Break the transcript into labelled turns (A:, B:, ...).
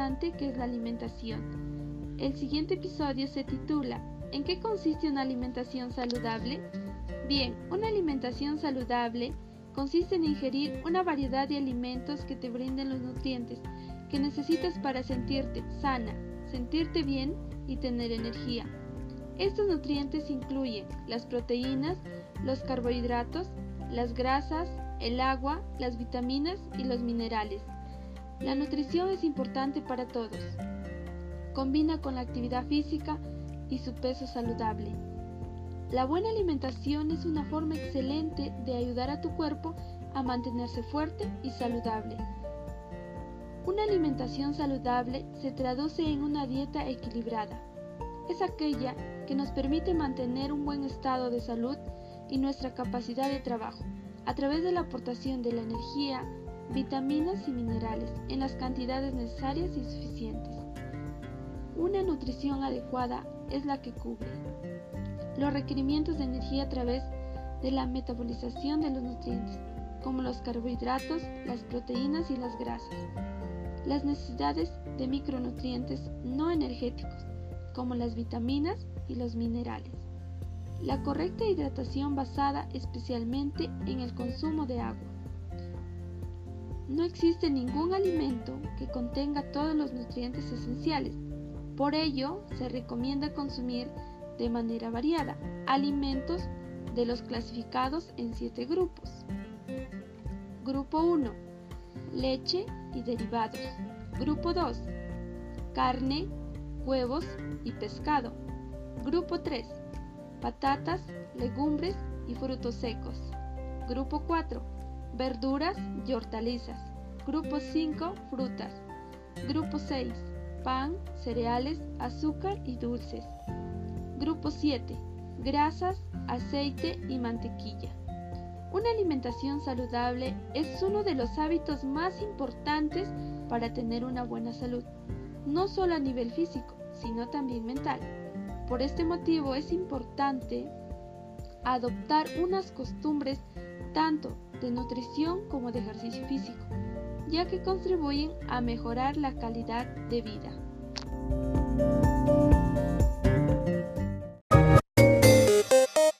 A: importante que es la alimentación. El siguiente episodio se titula ¿En qué consiste una alimentación saludable? Bien, una alimentación saludable consiste en ingerir una variedad de alimentos que te brinden los nutrientes que necesitas para sentirte sana, sentirte bien y tener energía. Estos nutrientes incluyen las proteínas, los carbohidratos, las grasas, el agua, las vitaminas y los minerales. La nutrición es importante para todos. Combina con la actividad física y su peso saludable. La buena alimentación es una forma excelente de ayudar a tu cuerpo a mantenerse fuerte y saludable. Una alimentación saludable se traduce en una dieta equilibrada. Es aquella que nos permite mantener un buen estado de salud y nuestra capacidad de trabajo a través de la aportación de la energía, vitaminas y minerales en las cantidades necesarias y suficientes. Una nutrición adecuada es la que cubre los requerimientos de energía a través de la metabolización de los nutrientes, como los carbohidratos, las proteínas y las grasas. Las necesidades de micronutrientes no energéticos, como las vitaminas y los minerales. La correcta hidratación basada especialmente en el consumo de agua. No existe ningún alimento que contenga todos los nutrientes esenciales. Por ello, se recomienda consumir de manera variada alimentos de los clasificados en siete grupos. Grupo 1. Leche y derivados. Grupo 2. Carne, huevos y pescado. Grupo 3. Patatas, legumbres y frutos secos. Grupo 4. Verduras y hortalizas. Grupo 5. Frutas. Grupo 6. Pan, cereales, azúcar y dulces. Grupo 7. Grasas, aceite y mantequilla. Una alimentación saludable es uno de los hábitos más importantes para tener una buena salud, no solo a nivel físico, sino también mental. Por este motivo es importante adoptar unas costumbres tanto de nutrición como de ejercicio físico, ya que contribuyen a mejorar la calidad de vida.